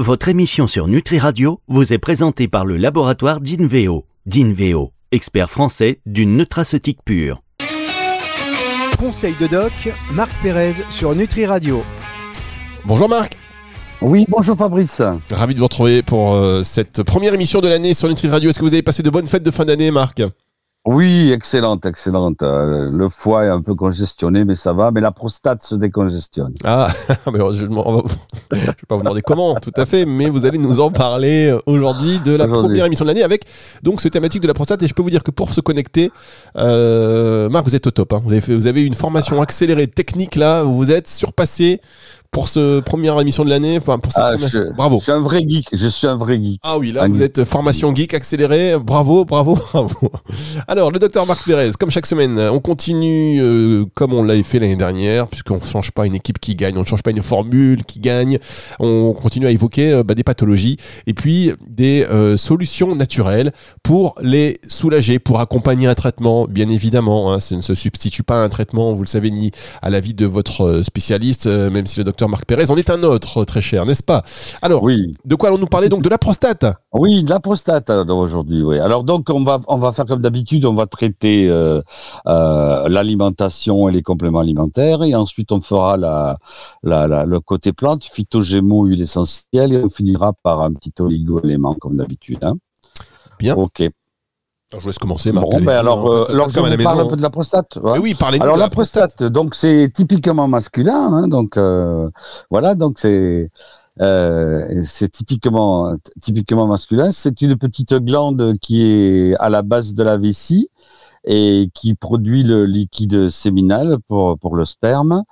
votre émission sur Nutri Radio vous est présentée par le laboratoire d'Inveo. D'Inveo, expert français d'une nutraceutique pure. Conseil de doc, Marc Pérez sur Nutri Radio. Bonjour Marc. Oui, bonjour Fabrice. Ravi de vous retrouver pour euh, cette première émission de l'année sur Nutri Radio. Est-ce que vous avez passé de bonnes fêtes de fin d'année, Marc? Oui, excellente, excellente. Euh, le foie est un peu congestionné, mais ça va. Mais la prostate se décongestionne. Ah, mais je ne vais pas vous demander comment, tout à fait, mais vous allez nous en parler euh, aujourd'hui de la première émission de l'année avec donc ce thématique de la prostate. Et je peux vous dire que pour se connecter, euh, Marc, vous êtes au top. Hein. Vous, avez fait, vous avez une formation accélérée technique là, où vous êtes surpassé pour ce première émission de l'année. Enfin, pour cette Ah, première- je, Bravo. Je suis un vrai geek. Je suis un vrai geek. Ah oui, là, Un vous geek. êtes formation geek accélérée. Bravo, bravo, bravo. Alors, le docteur Marc Pérez, comme chaque semaine, on continue euh, comme on l'avait fait l'année dernière, puisqu'on ne change pas une équipe qui gagne, on ne change pas une formule qui gagne. On continue à évoquer euh, bah, des pathologies et puis des euh, solutions naturelles pour les soulager, pour accompagner un traitement, bien évidemment. hein. ça ne se substitue pas à un traitement, vous le savez, ni à l'avis de votre spécialiste, même si le docteur Marc Pérez en est un autre, très cher, n'est-ce pas? Alors, Oui. de quoi allons-nous parler donc De la prostate? Oui, de la prostate alors, aujourd'hui. Oui. Alors donc on va on va faire comme d'habitude. On va traiter euh, euh, l'alimentation et les compléments alimentaires, et ensuite on fera la, la, la- le côté plante, phytogémo, huile essentielle, et on finira par un petit oligo-élément comme d'habitude. Hein. Bien. Ok. Alors, je vous laisse commencer, Marc. Bon, ben alors, euh, alors je la vous parle un peu de la prostate. ouais. Mais oui, parlez-nous Alors de la prostate, donc c'est typiquement masculin, hein, donc euh, voilà, donc c'est euh, c'est typiquement typiquement masculin. C'est une petite glande qui est à la base de la vessie et qui produit le liquide séminal pour pour le sperme.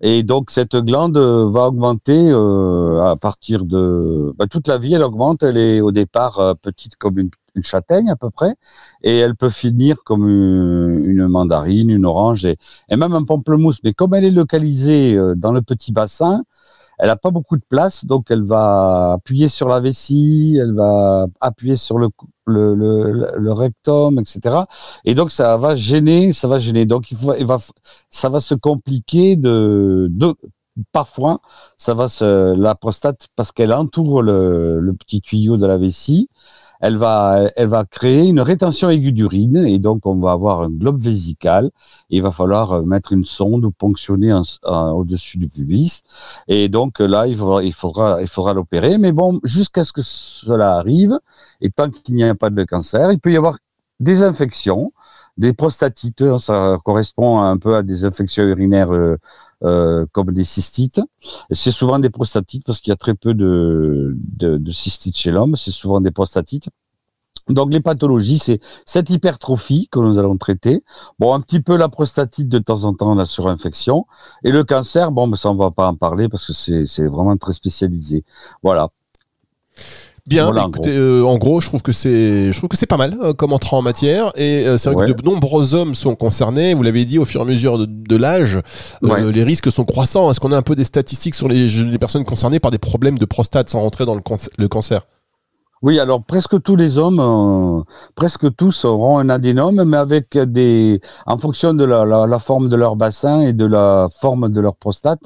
Et donc cette glande va augmenter euh, à partir de bah, toute la vie. Elle augmente. Elle est au départ euh, petite comme une, châtaigne à peu près, et elle peut finir comme une, mandarine, une orange et, et même un pamplemousse. Mais comme elle est localisée euh, dans le petit bassin, elle n'a pas beaucoup de place, donc elle va appuyer sur la vessie, elle va appuyer sur le, le, le, le rectum, etc. Et donc ça va gêner, ça va gêner. Donc il faut, il va, ça va se compliquer de, de parfois, ça va se, la prostate parce qu'elle entoure le, le petit tuyau de la vessie. Elle va, elle va créer une rétention aiguë d'urine et donc on va avoir un globe vésical. Il va falloir euh, mettre une sonde ou ponctionner au-dessus du pubis. Et donc euh, là, il faudra, il faudra, il faudra l'opérer. Mais bon, jusqu'à ce que cela arrive, et tant qu'il n'y a pas de cancer, il peut y avoir des infections, des prostatites. Ça correspond un peu à des infections urinaires euh, comme des cystites. C'est souvent des prostatites parce qu'il y a très peu de, de, de cystites chez l'homme. C'est souvent des prostatites. Donc les pathologies, c'est cette hypertrophie que nous allons traiter. Bon, un petit peu la prostatite de temps en temps, la surinfection. Et le cancer, bon, mais ça on va pas en parler parce que c'est vraiment très spécialisé. Voilà. Bien, Voilà, en écoutez, euh, en gros, je trouve que c'est, je trouve que c'est pas mal euh, comme entrant en matière. Et euh, c'est vrai Ouais. que de nombreux hommes sont concernés. Vous l'avez dit, au fur et à mesure de, de l'âge, euh, Ouais. les risques sont croissants. Est-ce qu'on a un peu des statistiques sur les, les personnes concernées par des problèmes de prostate sans rentrer dans le, le cancer? Oui, alors presque tous les hommes, euh, presque tous auront un adénome, mais avec des, en fonction de la, la, la forme de leur bassin et de la forme de leur prostate,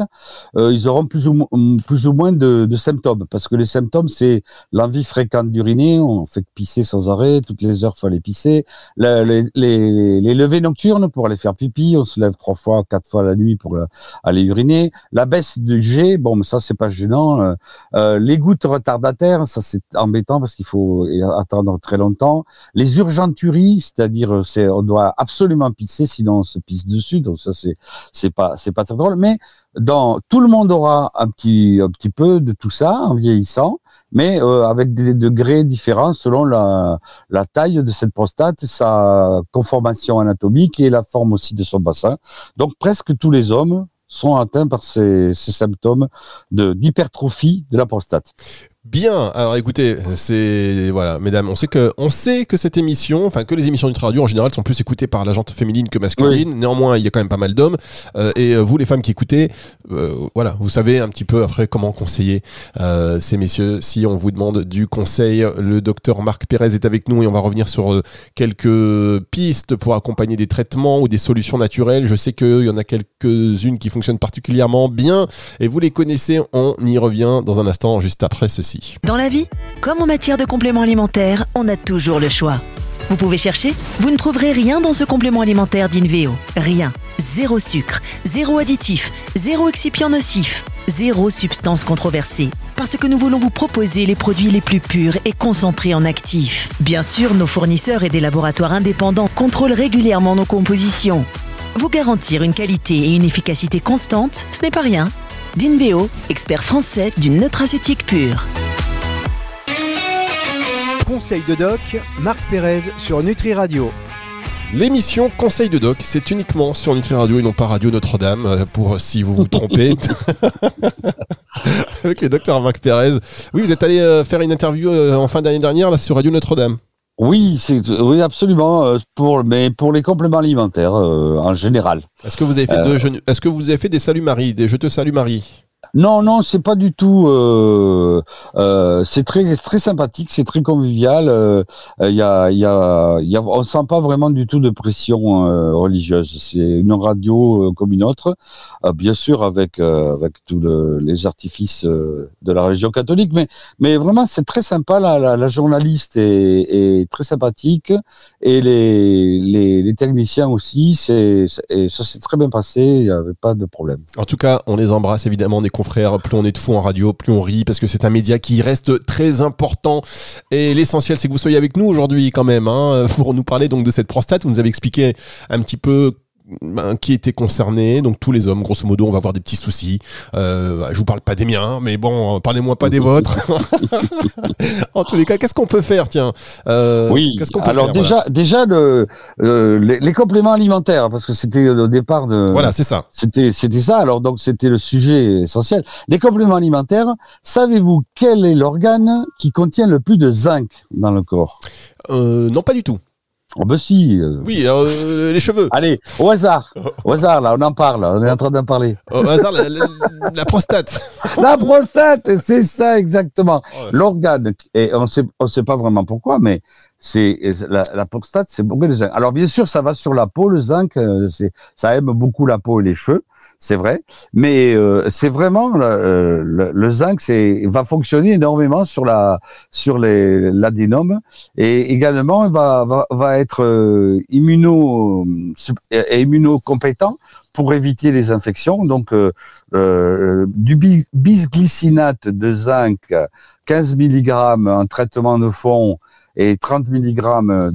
euh, ils auront plus ou, mo- plus ou moins de, symptômes. Parce que les symptômes, c'est l'envie fréquente d'uriner, on fait pisser sans arrêt, toutes les heures, faut aller pisser. Le- les, les, levées nocturnes pour aller faire pipi, on se lève trois fois, quatre fois la nuit pour euh, aller uriner. La baisse du jet, bon, ça c'est pas gênant. Les gouttes retardataires, ça c'est embêtant qu'il faut y attendre très longtemps. Les urgenturies, c'est-à-dire euh, c'est on doit absolument pisser sinon on se pisse dessus. Donc ça c'est c'est pas c'est pas très drôle. Mais dans tout le monde aura un petit un petit peu de tout ça en vieillissant, mais euh, avec des degrés différents selon la la taille de cette prostate, sa conformation anatomique et la forme aussi de son bassin. Donc presque tous les hommes sont atteints par ces, ces symptômes de d'hypertrophie de la prostate. Bien, alors écoutez, c'est voilà, mesdames, on sait que on sait que cette émission, enfin que les émissions du radio en général sont plus écoutées par la gente féminine que masculine. Néanmoins, il y a quand même pas mal d'hommes euh, et euh, vous les femmes qui écoutez, euh, voilà, vous savez un petit peu après comment conseiller euh, ces messieurs si on vous demande du conseil. Le docteur Marc Pérez est avec nous et on va revenir sur quelques pistes pour accompagner des traitements ou des solutions naturelles. Je sais qu'il y en a quelques-unes qui fonctionnent particulièrement bien et vous les connaissez. On y revient dans un instant juste après ceci. Dans la vie, comme en matière de compléments alimentaires, on a toujours le choix. Vous pouvez chercher, vous ne trouverez rien dans ce complément alimentaire d'Inveo. Rien. Zéro sucre, zéro additif, zéro excipient nocif, zéro substance controversée. Parce que nous voulons vous proposer les produits les plus purs et concentrés en actifs. Bien sûr, nos fournisseurs et des laboratoires indépendants contrôlent régulièrement nos compositions. Vous garantir une qualité et une efficacité constante, ce n'est pas rien. D'Inveo, expert français d'une nutraceutique pure. Conseil de doc, Marc Pérez sur Nutri Radio. L'émission Conseil de Doc, c'est uniquement sur Nutri Radio et non pas Radio Notre-Dame, euh, pour si vous vous trompez. Avec le docteur Marc Pérez. Oui, vous êtes allé euh, faire une interview euh, en fin d'année dernière là, sur Radio Notre-Dame. Oui, c'est oui absolument euh, pour mais pour les compléments alimentaires euh, en général. Est-ce que vous avez fait Euh, deux jeux- Est-ce que vous avez fait des saluts Marie, des je te salue Marie? Non, non, c'est pas du tout. Euh, euh, c'est très très sympathique, c'est très convivial. euh, Il y a, y a, y a, on sent pas vraiment du tout de pression euh, religieuse. C'est une radio euh, comme une autre, bien sûr avec avec tous le- les artifices de la religion catholique, mais mais vraiment c'est très sympa. La, la, la journaliste est, est très sympathique et les les, les techniciens aussi. C'est ça s'est très bien passé. Il y avait pas de problème. En tout cas, on les embrasse évidemment, confrères. Plus on est de fous en radio, plus on rit, parce que c'est un média qui reste très important. Et l'essentiel, c'est que vous soyez avec nous aujourd'hui quand même, hein, pour nous parler donc de cette prostate. Vous nous avez expliqué un petit peu ben, qui était concerné, donc tous les hommes, grosso modo, on va avoir des petits soucis. Euh, je vous parle pas des miens, mais bon, parlez-moi pas des vôtres. en tous les cas, qu'est-ce qu'on peut faire, tiens? Euh, Oui. Qu'est-ce qu'on peut Alors faire, déjà, déjà le, euh, les, les compléments alimentaires, parce que c'était au départ de. Voilà, Voilà, c'est ça. C'était, c'était ça. Alors donc c'était le sujet essentiel. Les compléments alimentaires. Savez-vous quel est l'organe qui contient le plus de zinc dans le corps? Euh, non, pas du tout. Oh ben si. euh. Oui, euh, les cheveux. Allez, au hasard, au hasard là, on en parle, on est en train d'en parler. Au hasard, la, la- la prostate. La prostate, c'est ça exactement. Oh. L'organe, et on sait, on sait pas vraiment pourquoi, mais c'est la, la prostate, c'est beaucoup de zinc. Alors bien sûr, ça va sur la peau, le zinc, euh, c'est, ça aime beaucoup la peau et les cheveux, c'est vrai, mais euh, c'est vraiment le, le, le zinc, c'est va fonctionner énormément sur la sur les l'adénome et également va va, va être euh, immuno et immunocompétent pour éviter les infections. Donc euh, euh, du bis- bisglycinate de zinc, 15 mg en traitement de fond et 30 mg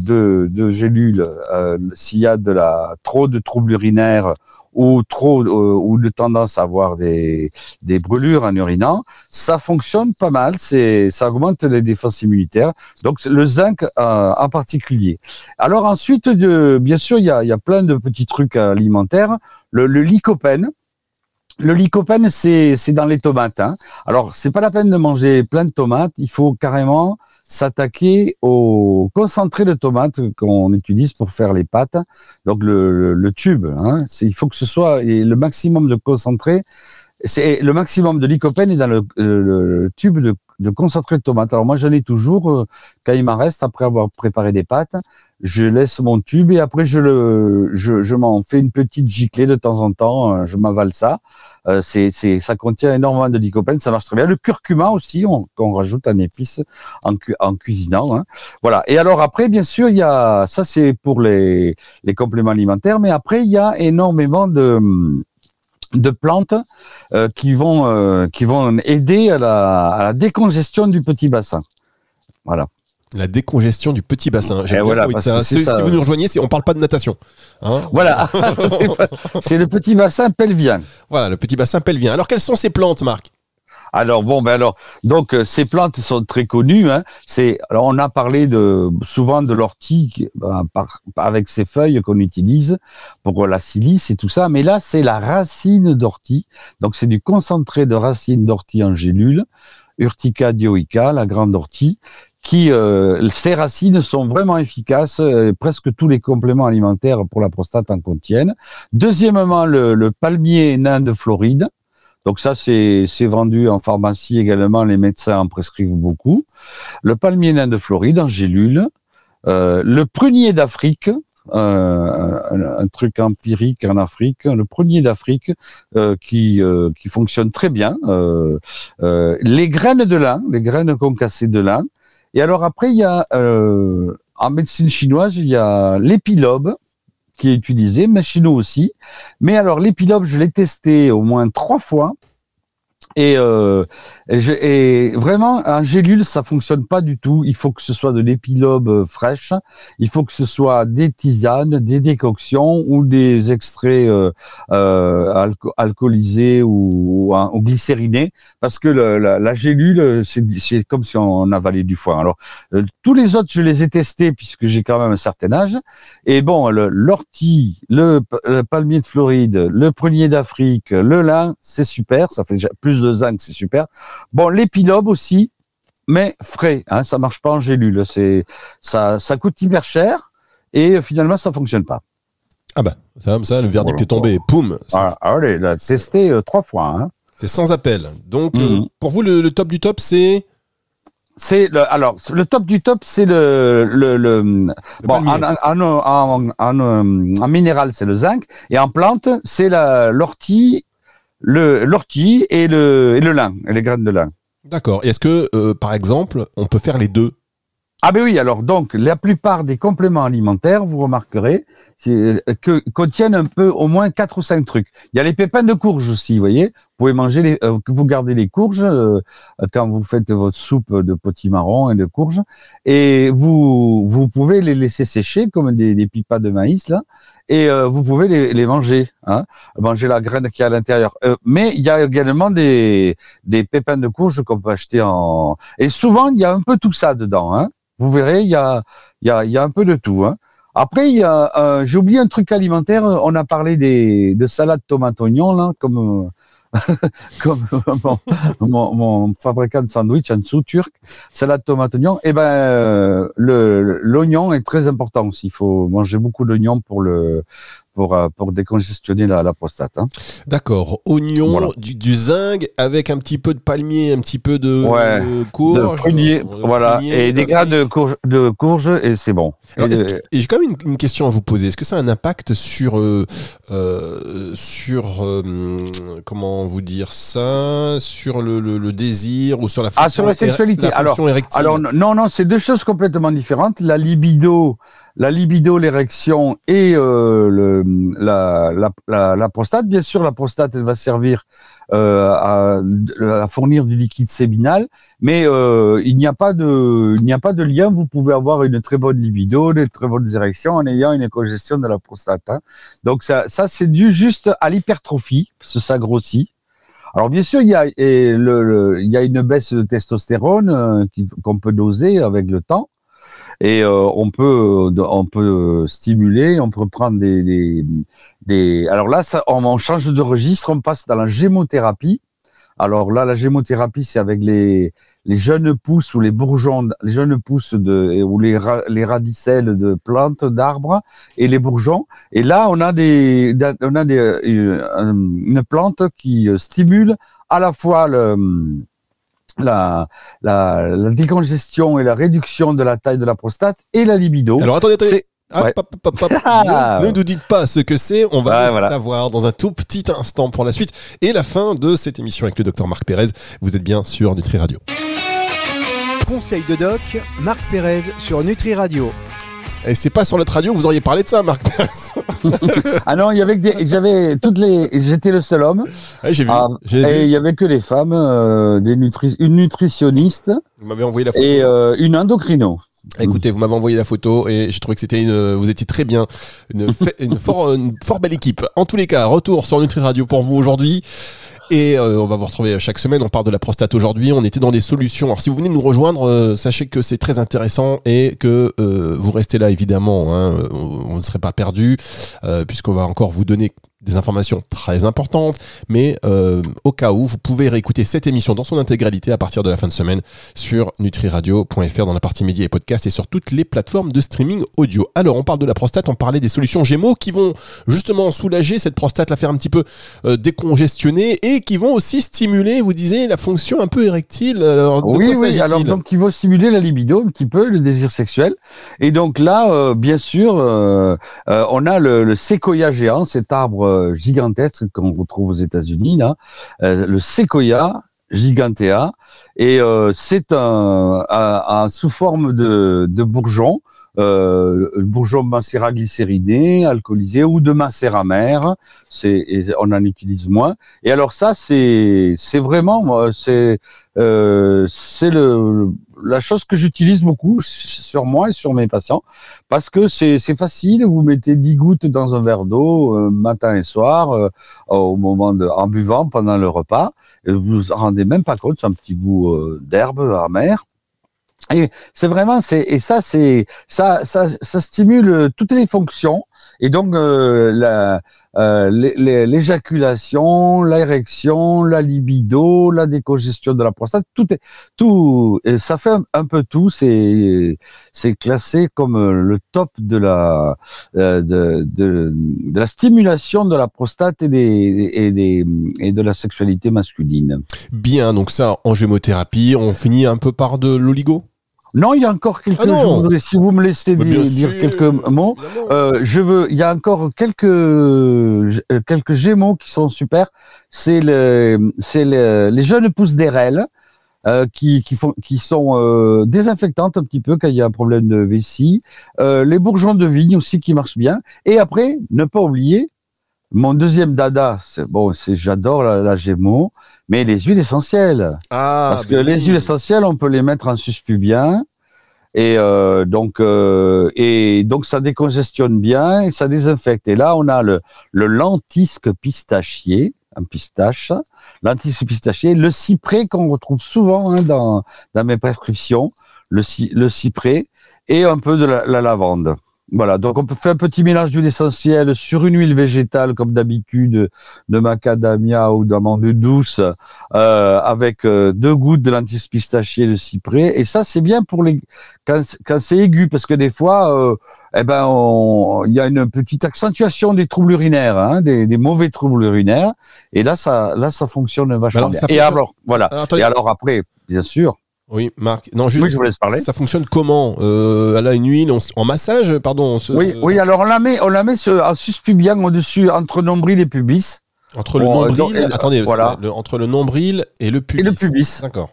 de, de gélules euh, s'il y a de la trop de troubles urinaires ou trop euh, ou de tendance à avoir des, des brûlures en urinant, ça fonctionne pas mal, c'est ça augmente les défenses immunitaires. Donc le zinc euh, en particulier. Alors ensuite, de, bien sûr, il y a, y a plein de petits trucs alimentaires. Le, le lycopène, le lycopène, c'est dans les tomates. Hein. Alors, c'est pas la peine de manger plein de tomates. Il faut carrément s'attaquer au concentré de tomates qu'on utilise pour faire les pâtes. Donc, le, le, le tube. Hein. Il faut que ce soit le maximum de concentré. C'est le maximum de lycopène est dans le, le- le tube de, de concentré de tomate. Alors moi, j'en ai toujours euh, quand il m'en reste après avoir préparé des pâtes. Je laisse mon tube et après je le, je, je m'en fais une petite giclée de temps en temps. euh, Je m'avale ça. Euh, c'est, c'est, ça contient énormément de lycopène, ça marche très bien. Le curcuma aussi, on, qu'on rajoute en épices en, cu- en cuisinant. Hein. Voilà. Et alors après, bien sûr, il y a ça, c'est pour les, les compléments alimentaires, mais après, il y a énormément de de plantes euh, qui vont euh, qui vont aider à la, à la décongestion du petit bassin. Voilà. La décongestion du petit bassin. Bien voilà, ça. Si, ça. si vous nous rejoignez, on parle pas de natation. Hein Voilà. c'est le petit bassin pelvien. voilà, le petit bassin pelvien. Alors, quelles sont ces plantes, Marc? Alors bon, ben alors, donc euh, ces plantes sont très connues. Hein. C'est, alors on a parlé de souvent de l'ortie ben, avec ses feuilles qu'on utilise pour la silice et tout ça, mais là c'est la racine d'ortie. Donc c'est du concentré de racine d'ortie en gélule, Urtica dioica, la grande ortie, qui euh, ces racines sont vraiment efficaces. euh, presque tous les compléments alimentaires pour la prostate en contiennent. Deuxièmement, le palmier nain de Floride. Donc ça, c'est vendu en pharmacie également. Les médecins en prescrivent beaucoup. Le palmier nain de Floride en gélule. Euh, le prunier d'Afrique. euh, un, un truc empirique en Afrique, le premier d'Afrique euh, qui euh, qui fonctionne très bien. Euh, euh, les graines de lin, les graines concassées de lin. Et alors après, il y a en médecine chinoise, il y a l'épilobe qui est utilisé, nous aussi. Mais alors l'épilobe, je l'ai testé au moins trois fois. Et, euh, et, je- et vraiment, en gélule, ça fonctionne pas du tout. Il faut que ce soit de l'épilobe euh, fraîche. Il faut que ce soit des tisanes, des décoctions ou des extraits euh, euh, alco- alcoolisés ou, ou, ou glycérinés. Parce que le- la, la gélule, euh, c'est comme si on avalait du foin. Alors, euh, tous les autres, je les ai testés puisque j'ai quand même un certain âge. Et bon, le- l'ortie, le, p- le palmier de Floride, le prunier d'Afrique, le lin, c'est super. Ça fait plus de zinc, c'est super. Bon, l'épilobe aussi, mais frais. Hein, ça marche pas en gélule. C'est ça, ça coûte hyper cher et finalement ça fonctionne pas. Ah bah, ça, ça, le verdict Voilà. est tombé. Poum C'est Ah, allez, là, testé euh, trois fois. Hein. c'est sans appel. Donc, euh, Mhm. pour vous, le, le top du top, c'est C'est le, alors le top du top, c'est le le, le le bon en, en, en, en, en- en minéral c'est le zinc et en plante c'est la l'ortie le l'ortie et le et le lin et les graines de lin. D'accord. Est-ce que, euh, par exemple, on peut faire les deux? Ah ben oui, alors donc la plupart des compléments alimentaires, vous remarquerez, que contiennent un peu au moins quatre ou cinq trucs. Il y a les pépins de courge aussi, vous voyez. Vous pouvez manger les, euh, vous gardez les courges euh, quand vous faites votre soupe de potimarron et de courges, et vous vous pouvez les laisser sécher comme des, des pipas de maïs là, et euh, vous pouvez les, les manger, hein, manger la graine qui est à l'intérieur. Euh, mais il y a également des des pépins de courge qu'on peut acheter en et souvent il y a un peu tout ça dedans, hein. Vous verrez, il y a, il y a, y a un peu de tout. Hein. Après, il y a, euh, j'ai oublié un truc alimentaire. On a parlé des de salade tomate oignon là, comme comme mon, mon, mon fabricant de sandwich en dessous turc, salade tomate oignon. Et ben, euh, le l'oignon est très important aussi. Il faut manger beaucoup d'oignons pour le pour euh, pour décongestionner la, la prostate. Hein. D'accord. Oignon, Voilà. du, du zinc avec un petit peu de palmier, un petit peu de Ouais. euh, courge. de prunier, euh, voilà, prunier, et des grains de courge, de courge et c'est bon. Alors, Et est-ce de- que- et j'ai quand même une, une question à vous poser. Est-ce que ça a un impact sur euh, euh, sur euh, comment vous dire ça, sur le, le- le désir ou sur la fonction, Ah, sur la sexualité. la fonction érectile? Alors non, non, c'est deux choses complètement différentes. La libido, la libido, l'érection et euh, le, la, la, la, prostate. Bien sûr, la prostate, elle va servir euh, à, à fournir du liquide séminal, mais euh, il n'y a pas de, il n'y a pas de lien. Vous pouvez avoir une très bonne libido, de très bonnes érections en ayant une congestion de la prostate. hein. Donc ça, ça c'est dû juste à l'hypertrophie, parce que ça grossit. Alors bien sûr, il y a, il y a une baisse de testostérone euh, qu'on peut doser avec le temps. Et euh, on peut on peut stimuler, on peut prendre des des, des- alors là ça, on, change de registre, on passe dans la gémothérapie. Alors là la gémothérapie c'est avec les les jeunes pousses ou les bourgeons, les jeunes pousses de ou les les radicelles de plantes d'arbres et les bourgeons. Et là on a des on a des euh, une plante qui euh, stimule à la fois le la, la, la décongestion et la réduction de la taille de la prostate et la libido. Alors attendez, attendez. C'est- Hop, ouais. hop, hop, hop. Ah. ne, ne nous dites pas ce que c'est, on va le voilà. savoir dans un tout petit instant pour la suite et la fin de cette émission avec le docteur Marc Pérez. Vous êtes bien sur Nutri Radio. Conseil de doc, Marc Pérez sur Nutri Radio. Et c'est pas sur notre radio, vous auriez parlé de ça, Marc. Ah non, il y avait que des, j'avais toutes les, j'étais le seul homme Ouais, J'ai vu. Ah, j'ai et il y avait que les femmes, euh, des nutri, une nutritionniste Vous m'avez envoyé la photo. et euh, une endocrino. Écoutez, vous m'avez envoyé la photo et j'ai trouvé que c'était une, vous étiez très bien, une, une fort, une fort belle équipe. En tous les cas, retour sur Nutri Radio pour vous aujourd'hui. Et euh, on va vous retrouver chaque semaine. On parle de la prostate aujourd'hui. On était dans des solutions. Alors si vous venez nous rejoindre, euh, sachez que c'est très intéressant et que euh, vous restez là évidemment. hein, on, ne serait pas perdu puisqu'on va encore vous donner des informations très importantes, mais euh, au cas où, vous pouvez réécouter cette émission dans son intégralité à partir de la fin de semaine sur nutriradio.fr dans la partie médias et podcasts et sur toutes les plateformes de streaming audio. Alors, on parle de la prostate, on parlait des solutions Gémeaux qui vont justement soulager cette prostate, la faire un petit peu euh, décongestionner et qui vont aussi stimuler, vous disiez, la fonction un peu érectile. Alors, oui, oui. Alors donc, qui vont stimuler la libido un petit peu, le désir sexuel. Et donc là, euh, bien sûr, on a le, le séquoia géant, cet arbre euh, gigantesque qu'on retrouve aux États-Unis là, euh, le séquoia gigantea, et euh, c'est un, sous forme de bourgeon. Euh, bourgeon macérat glycériné, alcoolisé ou de macérat amer, c'est on en utilise moins. Et alors ça c'est c'est vraiment c'est euh, c'est le la chose que j'utilise beaucoup sur moi et sur mes patients parce que c'est c'est facile. Vous mettez 10 gouttes dans un verre d'eau euh, matin et soir euh, au moment de en buvant pendant le repas. Et vous vous en rendez même pas compte. C'est un petit goût euh, d'herbe amère. Et c'est vraiment c'est et ça c'est ça ça ça stimule toutes les fonctions et donc euh, euh, l'é- l'é- l'éjaculation, l'érection, la libido, la décongestion de la prostate, tout est tout ça fait un, peu tout. C'est c'est classé comme le top de la euh, de, de, de la stimulation de la prostate et des et des et de la sexualité masculine. Bien, donc ça, en gémothérapie, on finit un peu par de l'oligo? Non, il y a encore quelques. Ah si vous me laissez dire, quelques mots. Euh, je veux. Il y a encore quelques euh, quelques gémeaux qui sont super. C'est le, c'est le- les jeunes pousses d'RL euh, qui qui font qui sont euh, désinfectantes un petit peu quand il y a un problème de vessie. Euh, les bourgeons de vigne aussi qui marchent bien. Et après, ne pas oublier mon deuxième dada. C'est bon, c'est j'adore la, la gémeaux, mais les huiles essentielles. Ah, Parce que ben les huiles essentielles, on peut les mettre en suspubien. Et euh, donc, euh, et donc ça décongestionne bien et ça désinfecte. Et là, on a le, le lentisque pistachier, un pistache, lentisque pistachier, le cyprès qu'on retrouve souvent hein, dans, dans mes prescriptions, le, le cyprès et un peu de la, la lavande. Voilà, donc on peut faire un petit mélange d'huile essentielle sur une huile végétale comme d'habitude de macadamia ou d'amande douce euh, avec euh, deux gouttes de lentilles pistachier de cyprès. Et ça c'est bien pour les quand, quand c'est aigu parce que des fois euh, eh ben il y a une petite accentuation des troubles urinaires hein, des, des mauvais troubles urinaires. Et là ça là ça fonctionne vachement alors, bien. Ça et alors voilà. Alors, et alors après bien sûr Oui, Marc. Non, juste. oui je vous laisse parler Ça fonctionne comment euh, Elle a une huile on en massage, pardon. on se- oui oui alors on la met on la met en suspubien au dessus entre nombril et pubis Entre le nombril, donc, euh, attendez, voilà. le- entre le nombril et le pubis. et le pubis D'accord.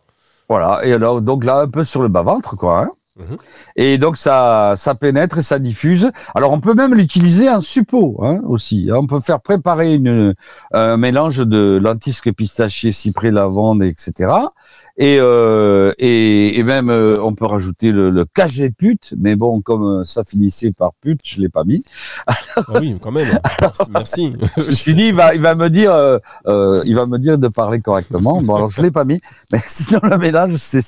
Voilà, et alors donc là un peu sur le bas-ventre quoi. hein. Mhm. Et donc ça ça pénètre et ça diffuse. Alors on peut même l'utiliser en suppôt hein, aussi. On peut faire préparer une, un mélange de lentisque pistachier, cyprès, lavande, etc. Et, euh, et, et même euh, on peut rajouter le, le cagé pute, mais bon comme euh, ça finissait par pute, je l'ai pas mis. Ah oui, quand même. Merci. merci. Je me suis dit il va il va me dire euh, euh, il va me dire de parler correctement. Bon alors je l'ai pas mis, mais sinon le mélange c'est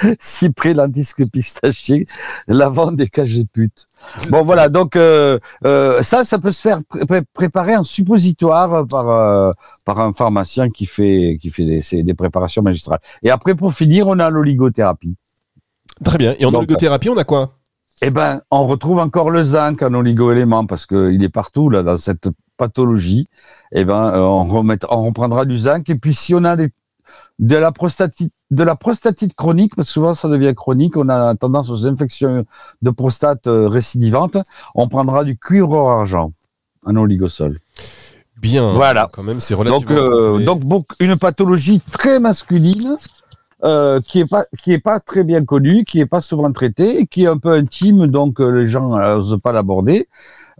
cyprès cyprès lentisque pistachier, lavande et cagé pute. Bon voilà donc euh, euh, ça ça peut se faire pré- pré- préparer en suppositoire par euh, par un pharmacien qui fait qui fait des, des préparations magistrales. Et après pour finir on a l'oligothérapie. Très bien. Et en Donc, oligothérapie, on a quoi? Eh ben, on retrouve encore le zinc en oligoélément parce qu'il est partout là dans cette pathologie. Eh ben, on, remet, on reprendra du zinc. Et puis, si on a des, de la prostatite, de la prostatite chronique, parce que souvent ça devient chronique, on a tendance aux infections de prostate euh, récidivantes, on prendra du cuivre argent en oligosol. Bien. Voilà. Quand même, c'est Donc, relativement. euh, complet. donc une pathologie très masculine euh, qui est pas qui est pas très bien connue, qui est pas souvent traitée, qui est un peu intime, donc euh, les gens n'osent pas l'aborder.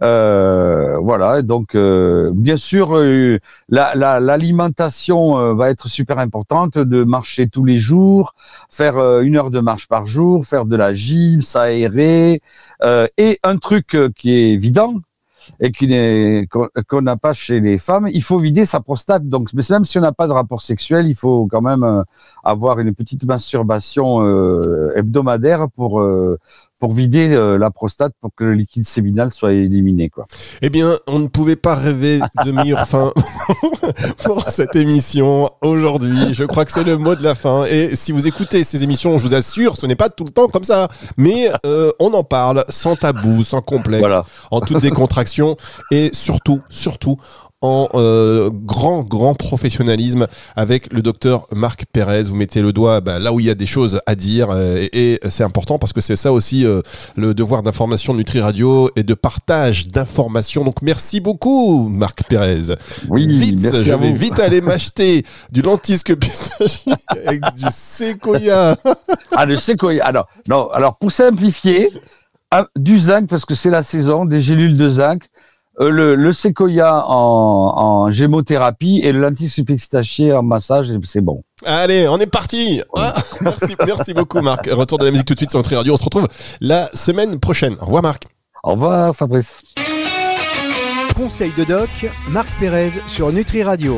Euh, voilà, donc euh, bien sûr euh, la- la- l'alimentation va être super importante, de marcher tous les jours, faire une heure de marche par jour, faire de la gym, s'aérer, et un truc qui est évident, et qu'on n'a pas chez les femmes, il faut vider sa prostate. Donc, mais même si on n'a pas de rapport sexuel, il faut quand même avoir une petite masturbation hebdomadaire pour pour vider euh, la prostate pour que le liquide séminal soit éliminé. Quoi. Eh bien, on ne pouvait pas rêver de meilleure fin pour cette émission aujourd'hui. Je crois que c'est le mot de la fin. Et si vous écoutez ces émissions, je vous assure, ce n'est pas tout le temps comme ça. Mais euh, on en parle sans tabou, sans complexe, Voilà. en toute décontraction et surtout, surtout en euh, grand, grand professionnalisme avec le docteur Marc Pérez. Vous mettez le doigt bah, là où il y a des choses à dire euh, et, et c'est important parce que c'est ça aussi euh, le devoir d'information de Nutri Radio et de partage d'informations. Donc merci beaucoup Marc Pérez. Oui, vite, merci je à vais vous. vite aller m'acheter du lentisque pistachier avec du séquoia. Ah, le séquoia. Alors, non, alors pour simplifier, un- du zinc, parce que c'est la saison, des gélules de zinc, le, le séquoia en, en gémothérapie et le pistachier en massage, c'est bon. Allez, on est parti. Ah, merci, merci beaucoup Marc. Retour de la musique tout de suite sur Nutri Radio. On se retrouve la semaine prochaine. Au revoir Marc. Au revoir, Fabrice. Conseil de doc, Marc Pérez sur Nutri Radio.